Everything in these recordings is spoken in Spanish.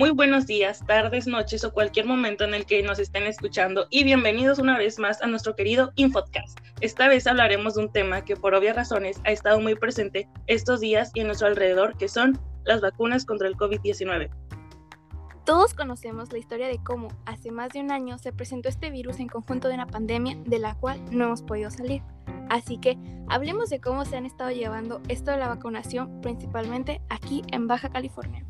Muy buenos días, tardes, noches o cualquier momento en el que nos estén escuchando y bienvenidos una vez más a nuestro querido Infodcast. Esta vez hablaremos de un tema que por obvias razones ha estado muy presente estos días y en nuestro alrededor, que son las vacunas contra el COVID-19. Todos conocemos la historia de cómo hace más de un año se presentó este virus en conjunto de una pandemia de la cual no hemos podido salir. Así que hablemos de cómo se han estado llevando esto de la vacunación, principalmente aquí en Baja California.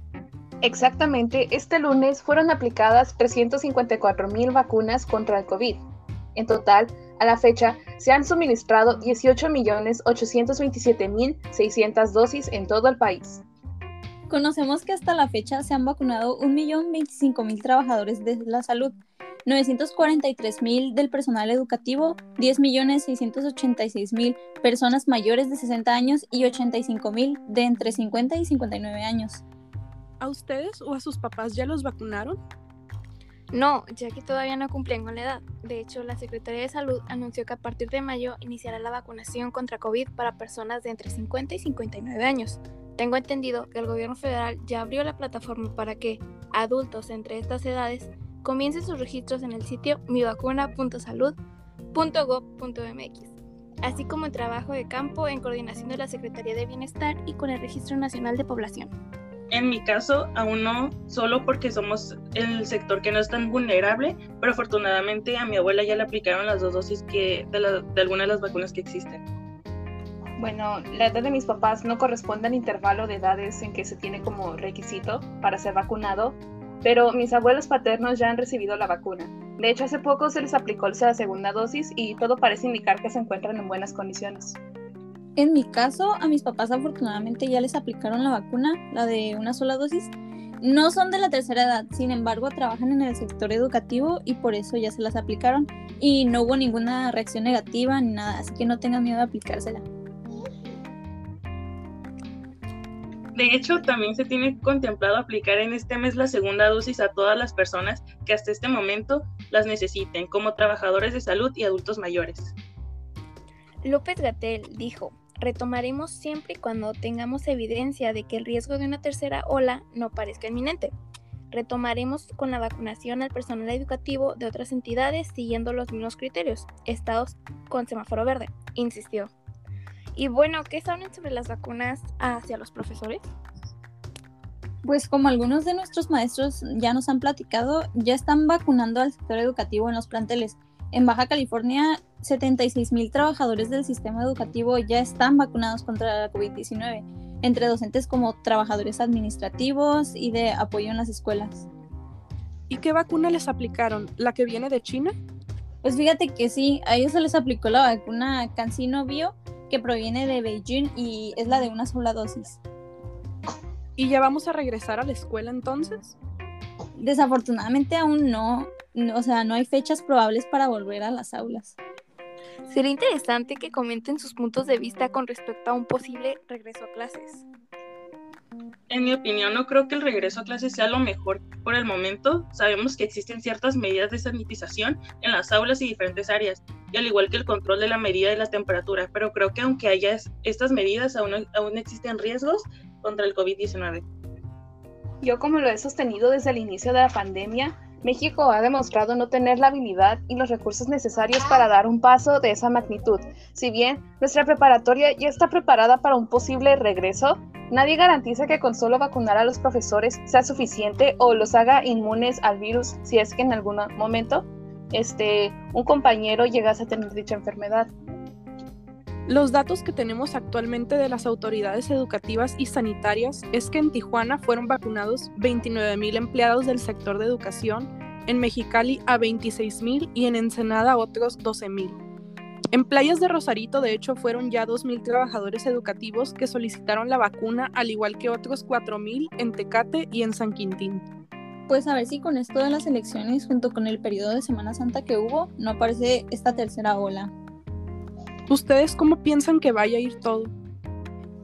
Exactamente, este lunes fueron aplicadas 354 mil vacunas contra el COVID. En total, a la fecha, se han suministrado 18.827.600 dosis en todo el país. Conocemos que hasta la fecha se han vacunado 1.025.000 trabajadores de la salud, 943.000 del personal educativo, 10.686.000 personas mayores de 60 años y 85.000 de entre 50 y 59 años. ¿A ustedes o a sus papás ya los vacunaron? No, ya que todavía no cumplen con la edad. De hecho, la Secretaría de Salud anunció que a partir de mayo iniciará la vacunación contra COVID para personas de entre 50 y 59 años. Tengo entendido que el gobierno federal ya abrió la plataforma para que adultos entre estas edades comiencen sus registros en el sitio mivacuna.salud.gov.mx, así como el trabajo de campo en coordinación de la Secretaría de Bienestar y con el Registro Nacional de Población. En mi caso, aún no, solo porque somos el sector que no es tan vulnerable, pero afortunadamente a mi abuela ya le aplicaron las dos dosis que, de, de algunas de las vacunas que existen. Bueno, la edad de mis papás no corresponde al intervalo de edades en que se tiene como requisito para ser vacunado, pero mis abuelos paternos ya han recibido la vacuna. De hecho, hace poco se les aplicó la segunda dosis y todo parece indicar que se encuentran en buenas condiciones. En mi caso, a mis papás afortunadamente ya les aplicaron la vacuna, la de una sola dosis. No son de la tercera edad, sin embargo trabajan en el sector educativo y por eso ya se las aplicaron y no hubo ninguna reacción negativa ni nada, así que no tengan miedo de aplicársela. De hecho, también se tiene contemplado aplicar en este mes la segunda dosis a todas las personas que hasta este momento las necesiten, como trabajadores de salud y adultos mayores. López Gatel dijo, retomaremos siempre y cuando tengamos evidencia de que el riesgo de una tercera ola no parezca inminente. Retomaremos con la vacunación al personal educativo de otras entidades siguiendo los mismos criterios, estados con semáforo verde, insistió. Y bueno, ¿qué saben sobre las vacunas hacia los profesores? Pues como algunos de nuestros maestros ya nos han platicado, ya están vacunando al sector educativo en los planteles. En Baja California, 76 mil trabajadores del sistema educativo ya están vacunados contra la COVID-19, entre docentes como trabajadores administrativos y de apoyo en las escuelas. ¿Y qué vacuna les aplicaron? ¿La que viene de China? Pues fíjate que sí, a ellos se les aplicó la vacuna CanSino Bio, que proviene de Beijing y es la de una sola dosis. ¿Y ya vamos a regresar a la escuela entonces? Desafortunadamente aún no, o sea, no hay fechas probables para volver a las aulas. Sería interesante que comenten sus puntos de vista con respecto a un posible regreso a clases. En mi opinión, no creo que el regreso a clases sea lo mejor por el momento. Sabemos que existen ciertas medidas de sanitización en las aulas y diferentes áreas, y al igual que el control de la medida de la temperatura, pero creo que aunque haya estas medidas, aún, aún existen riesgos contra el COVID-19. Yo como lo he sostenido desde el inicio de la pandemia, México ha demostrado no tener la habilidad y los recursos necesarios para dar un paso de esa magnitud. Si bien nuestra preparatoria ya está preparada para un posible regreso, nadie garantiza que con solo vacunar a los profesores sea suficiente o los haga inmunes al virus si es que en algún momento este, un compañero llegase a tener dicha enfermedad. Los datos que tenemos actualmente de las autoridades educativas y sanitarias es que en Tijuana fueron vacunados 29.000 empleados del sector de educación, en Mexicali a 26.000 y en Ensenada otros 12.000. En playas de Rosarito, de hecho, fueron ya 2.000 trabajadores educativos que solicitaron la vacuna, al igual que otros 4.000 en Tecate y en San Quintín. Pues a ver si con esto de las elecciones, junto con el periodo de Semana Santa que hubo, no aparece esta tercera ola. ¿Ustedes cómo piensan que vaya a ir todo?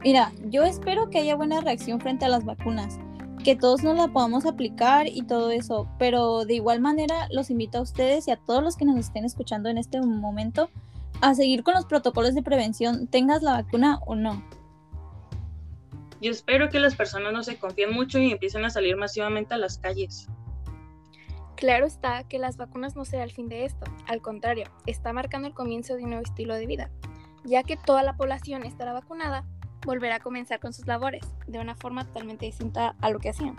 Mira, yo espero que haya buena reacción frente a las vacunas, que todos nos la podamos aplicar y todo eso, pero de igual manera los invito a ustedes y a todos los que nos estén escuchando en este momento a seguir con los protocolos de prevención, tengas la vacuna o no. Yo espero que las personas no se confíen mucho y empiecen a salir masivamente a las calles. Claro está que las vacunas no será el fin de esto, al contrario, está marcando el comienzo de un nuevo estilo de vida, ya que toda la población estará vacunada, volverá a comenzar con sus labores, de una forma totalmente distinta a lo que hacían.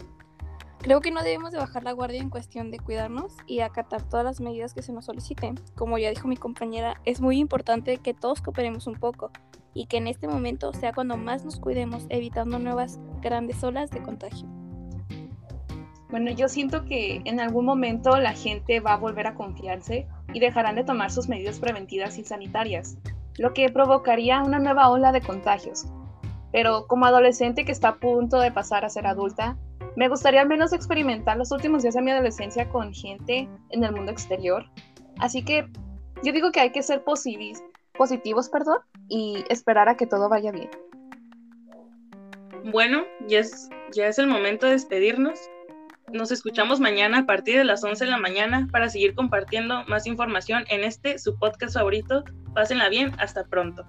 Creo que no debemos de bajar la guardia en cuestión de cuidarnos y acatar todas las medidas que se nos soliciten. Como ya dijo mi compañera, es muy importante que todos cooperemos un poco y que en este momento sea cuando más nos cuidemos, evitando nuevas grandes olas de contagio. Bueno, yo siento que en algún momento la gente va a volver a confiarse y dejarán de tomar sus medidas preventivas y sanitarias, lo que provocaría una nueva ola de contagios. Pero como adolescente que está a punto de pasar a ser adulta, me gustaría al menos experimentar los últimos días de mi adolescencia con gente en el mundo exterior. Así que yo digo que hay que ser positivos, positivos perdón, y esperar a que todo vaya bien. Bueno, ya es, ya es el momento de despedirnos. Nos escuchamos mañana a partir de las 11 de la mañana para seguir compartiendo más información en este, su podcast favorito. Pásenla bien, hasta pronto.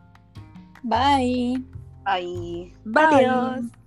Bye. Bye. Bye. Adiós.